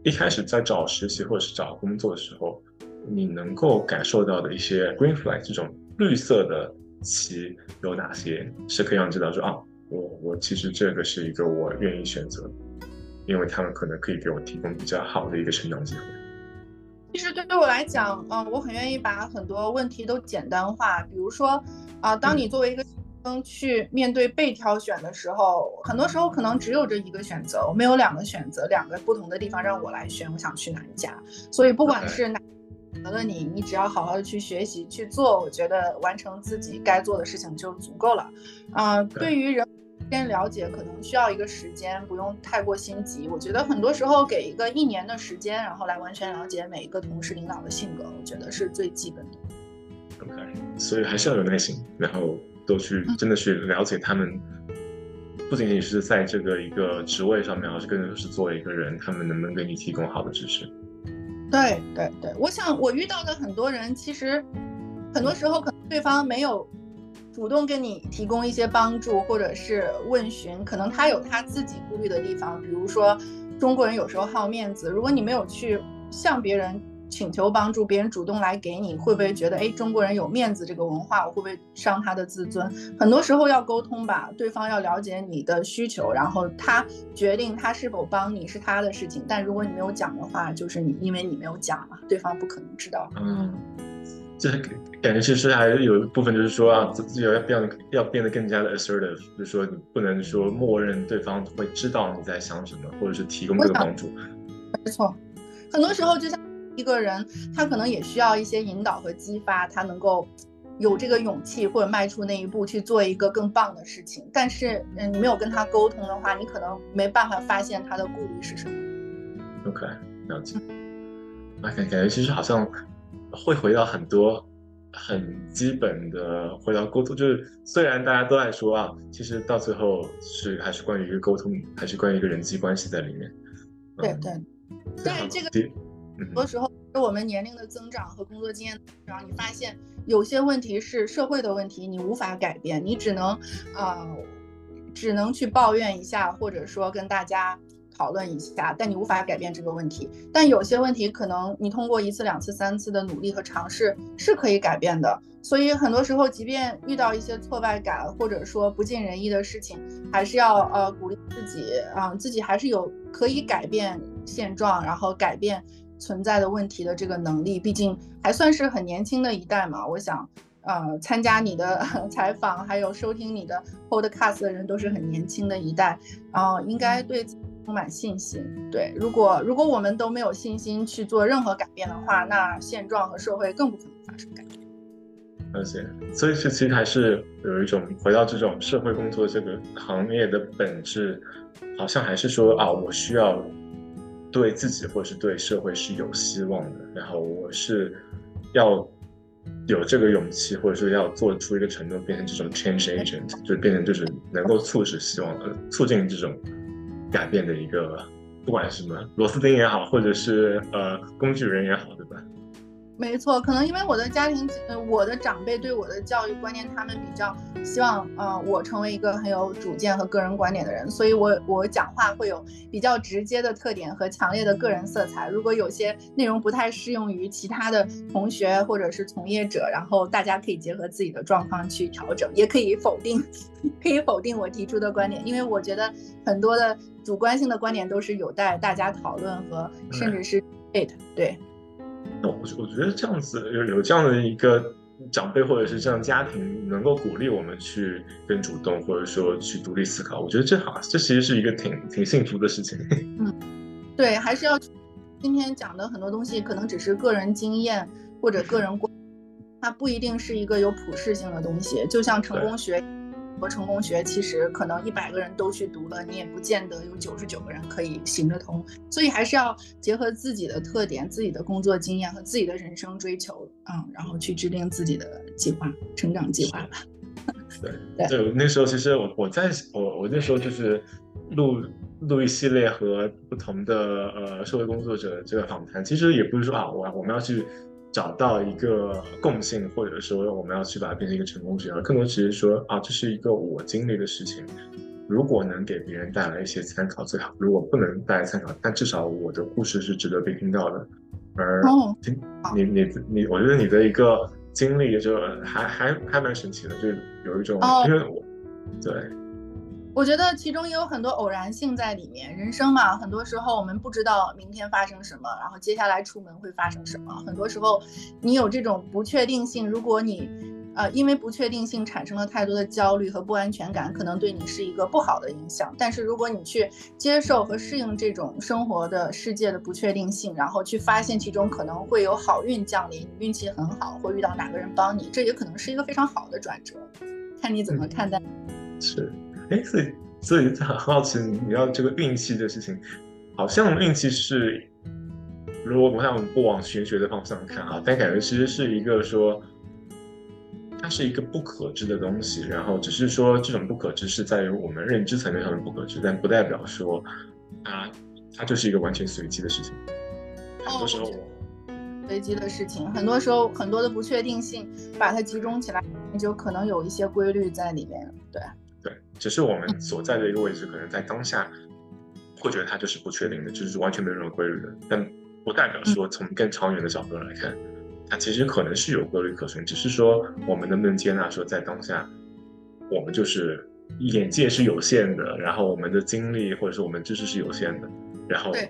一开始在找实习或者是找工作的时候，你能够感受到的一些 green flag 这种绿色的旗有哪些，是可以让你知道说啊，我我其实这个是一个我愿意选择。因为他们可能可以给我提供比较好的一个成长机会。其实对于我来讲，嗯，我很愿意把很多问题都简单化。比如说，啊，当你作为一个生去面对被挑选的时候，很多时候可能只有这一个选择，我没有两个选择，两个不同的地方让我来选，我想去哪一家。所以不管是哪选择了你，你只要好好的去学习去做，我觉得完成自己该做的事情就足够了。啊，对于人。先了解可能需要一个时间，不用太过心急。我觉得很多时候给一个一年的时间，然后来完全了解每一个同事领导的性格，我觉得是最基本的。OK，所以还是要有耐心，然后都去真的去了解他们，不仅仅是在这个一个职位上面，而是更多是作为一个人，他们能不能给你提供好的支持？对对对，我想我遇到的很多人，其实很多时候可能对方没有。主动跟你提供一些帮助，或者是问询，可能他有他自己顾虑的地方。比如说，中国人有时候好面子，如果你没有去向别人请求帮助，别人主动来给你，会不会觉得，哎，中国人有面子这个文化，我会不会伤他的自尊？很多时候要沟通吧，对方要了解你的需求，然后他决定他是否帮你是他的事情。但如果你没有讲的话，就是你因为你没有讲嘛，对方不可能知道。嗯。这感觉其实还是有一部分，就是说啊，自己要变要变得更加的 assertive，就是说你不能说默认对方会知道你在想什么，或者是提供这个帮助。没错，很多时候就像一个人，他可能也需要一些引导和激发，他能够有这个勇气或者迈出那一步去做一个更棒的事情。但是，嗯，你没有跟他沟通的话，你可能没办法发现他的顾虑是什么。OK，了解。那感感觉其实好像。会回到很多很基本的，回到沟通，就是虽然大家都在说啊，其实到最后是还是关于一个沟通，还是关于一个人际关系在里面。对对，但是这个很多时候是我们年龄的增长和工作经验的增长，你发现有些问题是社会的问题，你无法改变，你只能啊，只能去抱怨一下，或者说跟大家。讨论一下，但你无法改变这个问题。但有些问题可能你通过一次、两次、三次的努力和尝试是可以改变的。所以很多时候，即便遇到一些挫败感或者说不尽人意的事情，还是要呃鼓励自己啊，自己还是有可以改变现状，然后改变存在的问题的这个能力。毕竟还算是很年轻的一代嘛。我想，呃，参加你的 采访还有收听你的 podcast 的人都是很年轻的一代，然后应该对。充满信心，对。如果如果我们都没有信心去做任何改变的话，那现状和社会更不可能发生改变。而且，所以是其实还是有一种回到这种社会工作这个行业的本质，好像还是说啊，我需要对自己或者是对社会是有希望的，然后我是要有这个勇气，或者说要做出一个承诺，变成这种 change agent，就变成就是能够促使希望呃促进这种。改变的一个，不管什么螺丝钉也好，或者是呃工具人也好，对吧？没错，可能因为我的家庭，呃，我的长辈对我的教育观念，他们比较希望，呃，我成为一个很有主见和个人观点的人，所以我我讲话会有比较直接的特点和强烈的个人色彩。如果有些内容不太适用于其他的同学或者是从业者，然后大家可以结合自己的状况去调整，也可以否定，可以否定我提出的观点，因为我觉得很多的主观性的观点都是有待大家讨论和甚至是 debate。对。那我我觉得这样子有有这样的一个长辈或者是这样家庭能够鼓励我们去更主动，或者说去独立思考，我觉得这好，这其实是一个挺挺幸福的事情。嗯，对，还是要今天讲的很多东西可能只是个人经验或者个人观，它不一定是一个有普适性的东西。就像成功学，国成功学其实可能一百个人都去读了，你也不见得有九十九个人可以行得通，所以还是要结合自己的特点、自己的工作经验和自己的人生追求，嗯，然后去制定自己的计划、成长计划吧。对对，那时候其实我我在我我那时候就是录录一系列和不同的呃社会工作者这个访谈，其实也不是说啊我我们要去。找到一个共性，或者说我们要去把它变成一个成功指标，更多只是说啊，这是一个我经历的事情，如果能给别人带来一些参考最好，如果不能带来参考，但至少我的故事是值得被听到的。而听你你你，我觉得你的一个经历就还还还蛮神奇的，就有一种因为我对。我觉得其中也有很多偶然性在里面。人生嘛，很多时候我们不知道明天发生什么，然后接下来出门会发生什么。很多时候，你有这种不确定性，如果你，呃，因为不确定性产生了太多的焦虑和不安全感，可能对你是一个不好的影响。但是如果你去接受和适应这种生活的世界的不确定性，然后去发现其中可能会有好运降临，你运气很好，会遇到哪个人帮你，这也可能是一个非常好的转折。看你怎么看待。是。哎，所以所以很好奇，你要这个运气的事情，好像运气是，如果不像不往玄学的方向看啊，但感觉其实是一个说，它是一个不可知的东西，然后只是说这种不可知是在于我们认知层面上的不可知，但不代表说，它它就是一个完全随机的事情。很多时候，随机的事情，很多时候很多的不确定性，把它集中起来，就可能有一些规律在里面，对。对，只是我们所在的一个位置，可能在当下会觉得它就是不确定的，就是完全没有任何规律的。但不代表说从更长远的角度来看，它其实可能是有规律可循。只是说我们能不能接纳说，在当下我们就是眼界是有限的，然后我们的精力或者是我们知识是有限的，然后对，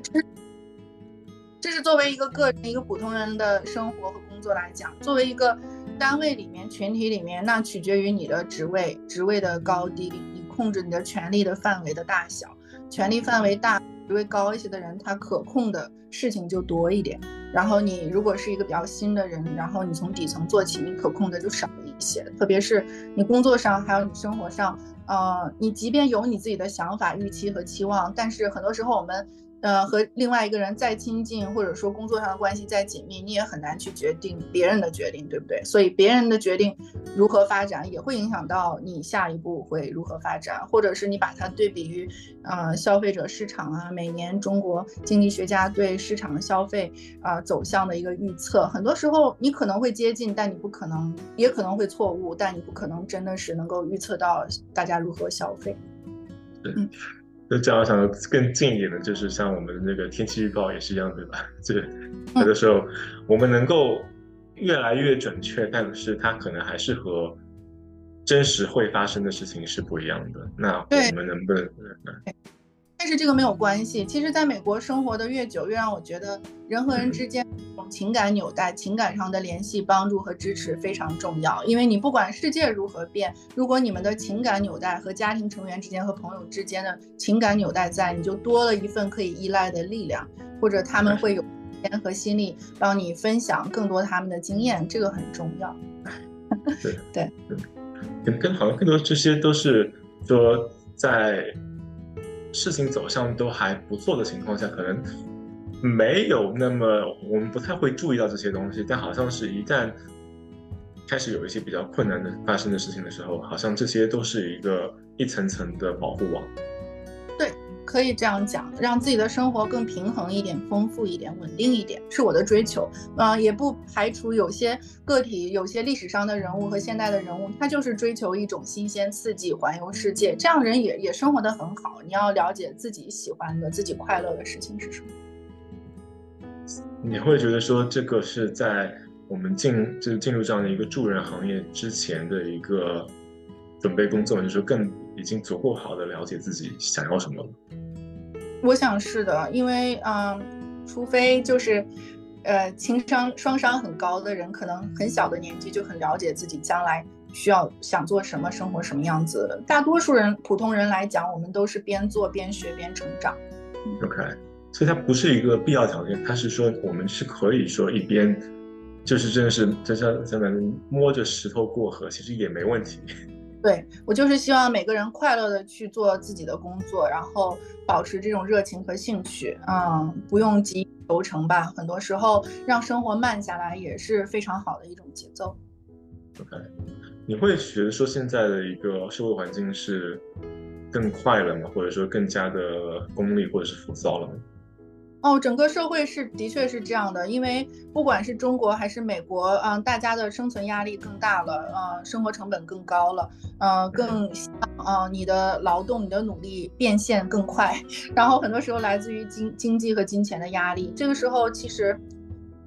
这是作为一个个人、一个普通人的生活和工作来讲，作为一个。单位里面、群体里面，那取决于你的职位、职位的高低，你控制你的权力的范围的大小。权力范围大、职位高一些的人，他可控的事情就多一点。然后你如果是一个比较新的人，然后你从底层做起，你可控的就少一些。特别是你工作上，还有你生活上，呃，你即便有你自己的想法、预期和期望，但是很多时候我们。呃，和另外一个人再亲近，或者说工作上的关系再紧密，你也很难去决定别人的决定，对不对？所以别人的决定如何发展，也会影响到你下一步会如何发展，或者是你把它对比于，呃，消费者市场啊，每年中国经济学家对市场的消费啊走向的一个预测，很多时候你可能会接近，但你不可能，也可能会错误，但你不可能真的是能够预测到大家如何消费。嗯。就这样想的更近一点的，就是像我们的那个天气预报也是一样，对吧？就是有的时候我们能够越来越准确，但是它可能还是和真实会发生的事情是不一样的。那我们能不能？但是这个没有关系。其实，在美国生活的越久，越让我觉得人和人之间情感纽带、情感上的联系、帮助和支持非常重要。因为你不管世界如何变，如果你们的情感纽带和家庭成员之间和朋友之间的情感纽带在，你就多了一份可以依赖的力量，或者他们会有时间和心力帮你分享更多他们的经验，这个很重要。对对，跟跟好像更多这些都是说在。事情走向都还不错的情况下，可能没有那么我们不太会注意到这些东西，但好像是一旦开始有一些比较困难的发生的事情的时候，好像这些都是一个一层层的保护网。可以这样讲，让自己的生活更平衡一点、丰富一点、稳定一点，是我的追求。嗯，也不排除有些个体、有些历史上的人物和现代的人物，他就是追求一种新鲜刺激、环游世界，这样人也也生活的很好。你要了解自己喜欢的、自己快乐的事情是什么。你会觉得说，这个是在我们进就进入这样的一个助人行业之前的一个准备工作，就是更已经足够好的了解自己想要什么了。我想是的，因为嗯，除非就是，呃，情商双商很高的人，可能很小的年纪就很了解自己将来需要想做什么，生活什么样子。大多数人，普通人来讲，我们都是边做边学边成长。OK，所以它不是一个必要条件，它是说我们是可以说一边，就是真的是就像像咱们摸着石头过河，其实也没问题。对我就是希望每个人快乐的去做自己的工作，然后保持这种热情和兴趣，嗯，不用急于求成吧。很多时候让生活慢下来也是非常好的一种节奏。OK，你会觉得说现在的一个社会环境是更快了吗？或者说更加的功利或者是浮躁了吗？哦，整个社会是的确是这样的，因为不管是中国还是美国，嗯，大家的生存压力更大了，呃，生活成本更高了，呃，更呃你的劳动、你的努力变现更快，然后很多时候来自于经经济和金钱的压力，这个时候其实。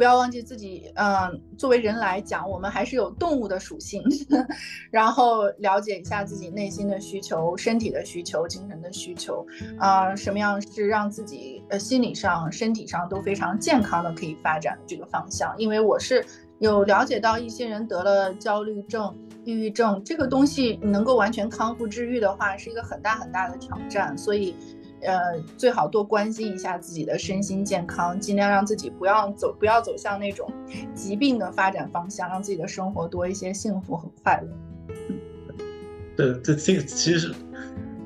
不要忘记自己，嗯，作为人来讲，我们还是有动物的属性，然后了解一下自己内心的需求、身体的需求、精神的需求，啊，什么样是让自己呃心理上、身体上都非常健康的可以发展的这个方向。因为我是有了解到一些人得了焦虑症、抑郁症这个东西，你能够完全康复治愈的话，是一个很大很大的挑战，所以。呃，最好多关心一下自己的身心健康，尽量让自己不要走，不要走向那种疾病的发展方向，让自己的生活多一些幸福和快乐。对，这这其实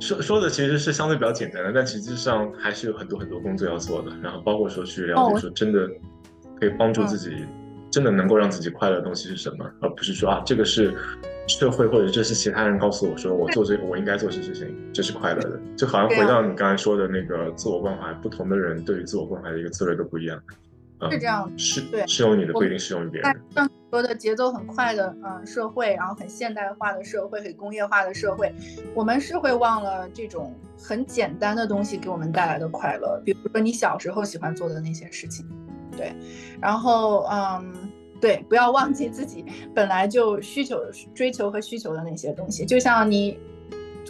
说说的其实是相对比较简单的，但实际上还是有很多很多工作要做的。然后包括说去了解说真的可以帮助自己，真的能够让自己快乐的东西是什么，而不是说啊这个是。社会或者这是其他人告诉我说，我做这个我应该做些事情，这是快乐的，就好像回到你刚才说的那个自我关怀，不同的人对于自我关怀的一个策略都不一样，是这样，是对。适用你的不一定适用于别人。说的节奏很快的嗯社会，然后很现代化的社会，很工业化的社会，我们是会忘了这种很简单的东西给我们带来的快乐，比如说你小时候喜欢做的那些事情，对，然后嗯。对，不要忘记自己本来就需求、追求和需求的那些东西。就像你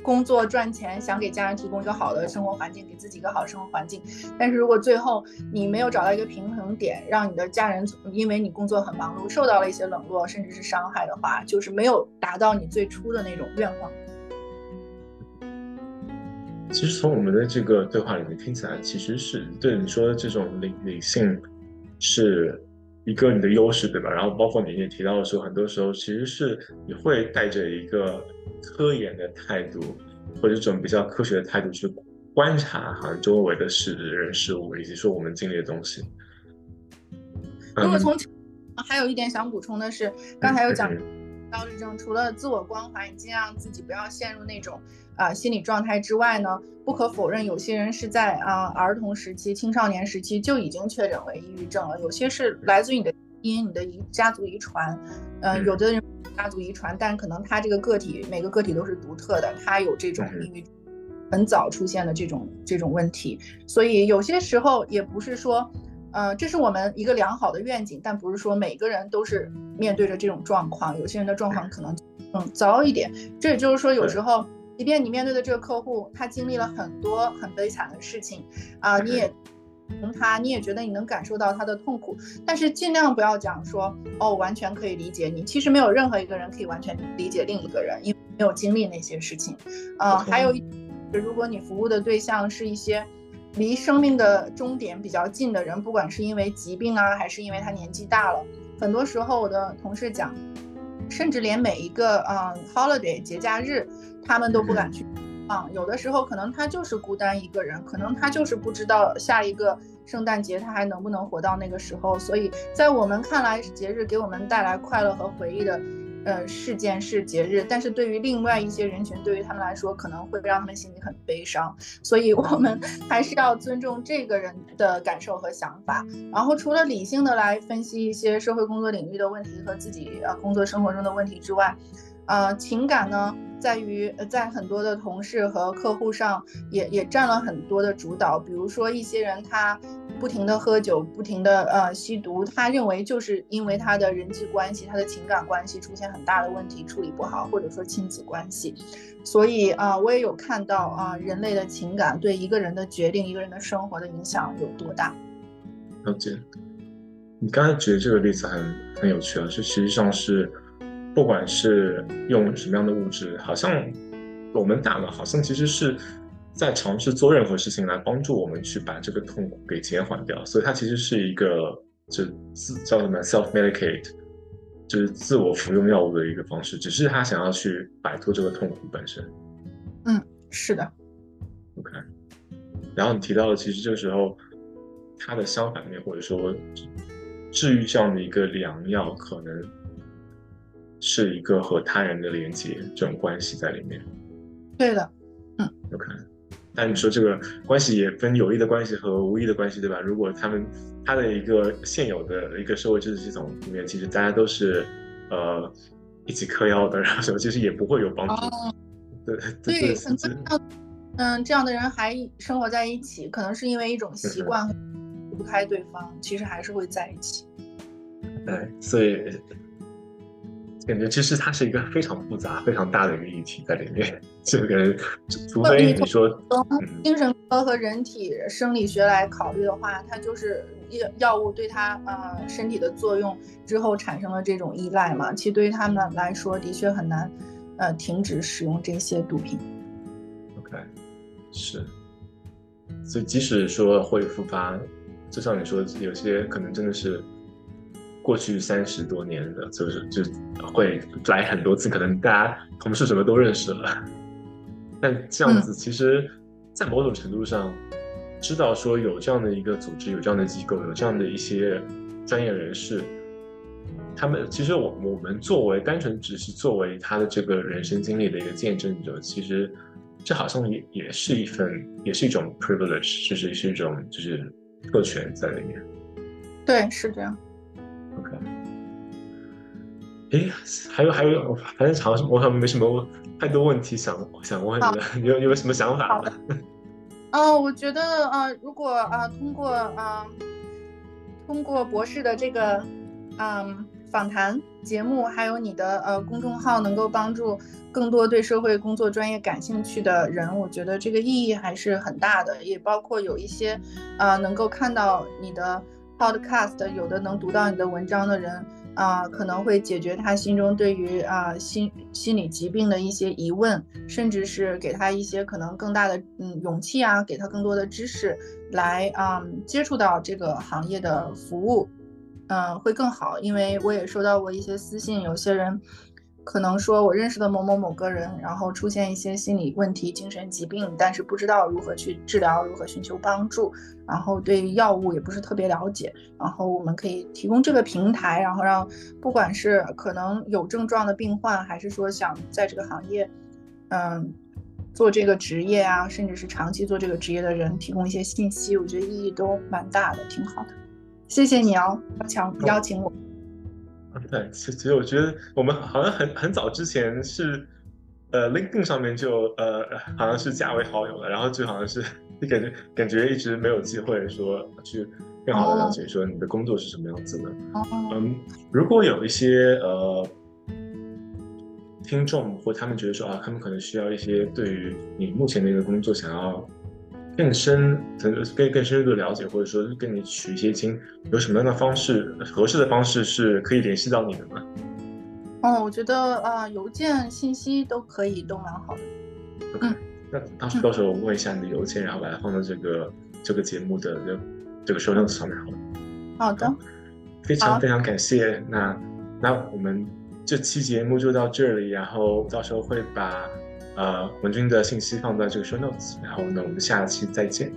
工作赚钱，想给家人提供一个好的生活环境，给自己一个好生活环境。但是如果最后你没有找到一个平衡点，让你的家人因为你工作很忙碌，受到了一些冷落，甚至是伤害的话，就是没有达到你最初的那种愿望。其实从我们的这个对话里面听起来，其实是对你说的这种理理性是。一个你的优势，对吧？然后包括你也提到的说，很多时候其实是你会带着一个科研的态度，或者这种比较科学的态度去观察好像周围的事人事物，以及说我们经历的东西。如果从还有一点想补充的是，刚才有讲焦虑症，除了自我关怀，你尽量自己不要陷入那种。啊，心理状态之外呢，不可否认，有些人是在啊儿童时期、青少年时期就已经确诊为抑郁症了。有些是来自于你的基因、你的遗家族遗传，嗯，有的人家族遗传，但可能他这个个体每个个体都是独特的，他有这种抑郁，很早出现的这种这种问题。所以有些时候也不是说，呃，这是我们一个良好的愿景，但不是说每个人都是面对着这种状况，有些人的状况可能更糟一点。这也就是说，有时候。即便你面对的这个客户，他经历了很多很悲惨的事情，啊，你也从他，你也觉得你能感受到他的痛苦，但是尽量不要讲说，哦，完全可以理解你。其实没有任何一个人可以完全理解另一个人，因为没有经历那些事情。呃，还有，如果你服务的对象是一些离生命的终点比较近的人，不管是因为疾病啊，还是因为他年纪大了，很多时候我的同事讲，甚至连每一个嗯 holiday 节假日。他们都不敢去，啊，有的时候可能他就是孤单一个人，可能他就是不知道下一个圣诞节他还能不能活到那个时候。所以在我们看来，节日给我们带来快乐和回忆的，呃，事件是节日，但是对于另外一些人群，对于他们来说，可能会让他们心里很悲伤。所以我们还是要尊重这个人的感受和想法。然后除了理性的来分析一些社会工作领域的问题和自己呃工作生活中的问题之外，呃，情感呢？在于在很多的同事和客户上也也占了很多的主导。比如说一些人他不停的喝酒，不停的呃吸毒，他认为就是因为他的人际关系、他的情感关系出现很大的问题，处理不好，或者说亲子关系。所以啊，我也有看到啊，人类的情感对一个人的决定、一个人的生活的影响有多大。了解。你刚才举的这个例子很很有趣啊，就实际上是。不管是用什么样的物质，好像我们大脑好像其实是在尝试做任何事情来帮助我们去把这个痛苦给减缓掉，所以它其实是一个就自叫什么 self medicate 就是自我服用药物的一个方式，只是他想要去摆脱这个痛苦本身。嗯，是的。OK。然后你提到的，其实这个时候它的相反面，或者说治愈这样的一个良药，可能是一个和他人的连接这种关系在里面。对的。嗯。有可能。但你说这个关系也分有益的关系和无益的关系，对吧？如果他们他的一个现有的一个社会支持系统里面，其实大家都是呃一起嗑药的，然后其实也不会有帮助。对对，很多嗯这样的人还生活在一起，可能是因为一种习惯离不开对方，其实还是会在一起。对，所以。感觉其实它是一个非常复杂、非常大的一个议题在里面。这个，除非你说从精神科和人体生理学来考虑的话，它就是药药物对它呃身体的作用之后产生了这种依赖嘛。其实对于他们来说，的确很难呃停止使用这些毒品。OK，是。所以即使说会复发，就像你说，有些可能真的是。过去三十多年的，就是就会来很多次，可能大家同事什么都认识了。但这样子，其实，在某种程度上，知道说有这样的一个组织，有这样的机构，有这样的一些专业人士，他们其实我我们作为单纯只是作为他的这个人生经历的一个见证者，其实这好像也也是一份，也是一种 privilege，就是是一种就是特权在里面。对，是这样。OK，哎，还有还有，反正好像我好像没什么太多问题想想问的，你有有什么想法？嗯，我觉得呃，如果啊通过啊通过博士的这个嗯访谈节目，还有你的呃公众号，能够帮助更多对社会工作专业感兴趣的人，我觉得这个意义还是很大的，也包括有一些呃能够看到你的。Podcast 有的能读到你的文章的人啊，可能会解决他心中对于啊心心理疾病的一些疑问，甚至是给他一些可能更大的嗯勇气啊，给他更多的知识来啊接触到这个行业的服务，嗯会更好。因为我也收到过一些私信，有些人。可能说，我认识的某某某个人，然后出现一些心理问题、精神疾病，但是不知道如何去治疗，如何寻求帮助，然后对药物也不是特别了解，然后我们可以提供这个平台，然后让不管是可能有症状的病患，还是说想在这个行业，嗯，做这个职业啊，甚至是长期做这个职业的人，提供一些信息，我觉得意义都蛮大的，挺好的。谢谢你哦，强邀请我。对，其其实我觉得我们好像很很早之前是，呃，LinkedIn 上面就呃好像是加为好友了，然后就好像是你感觉感觉一直没有机会说去更好的了解说你的工作是什么样子的。嗯，如果有一些呃听众或他们觉得说啊，他们可能需要一些对于你目前的一个工作想要。更深、更更更深入的了解，或者说跟你取一些经，有什么样的方式、合适的方式是可以联系到你的吗？哦，我觉得啊，邮件信息都可以，都蛮好的。OK，那到时到时候我问一下你的邮件，然后把它放到这个这个节目的这这个 show notes 上面，好了。好的，非常非常感谢。那那我们这期节目就到这里，然后到时候会把。呃，文君的信息放在这个 show notes，然后呢，我们下期再见。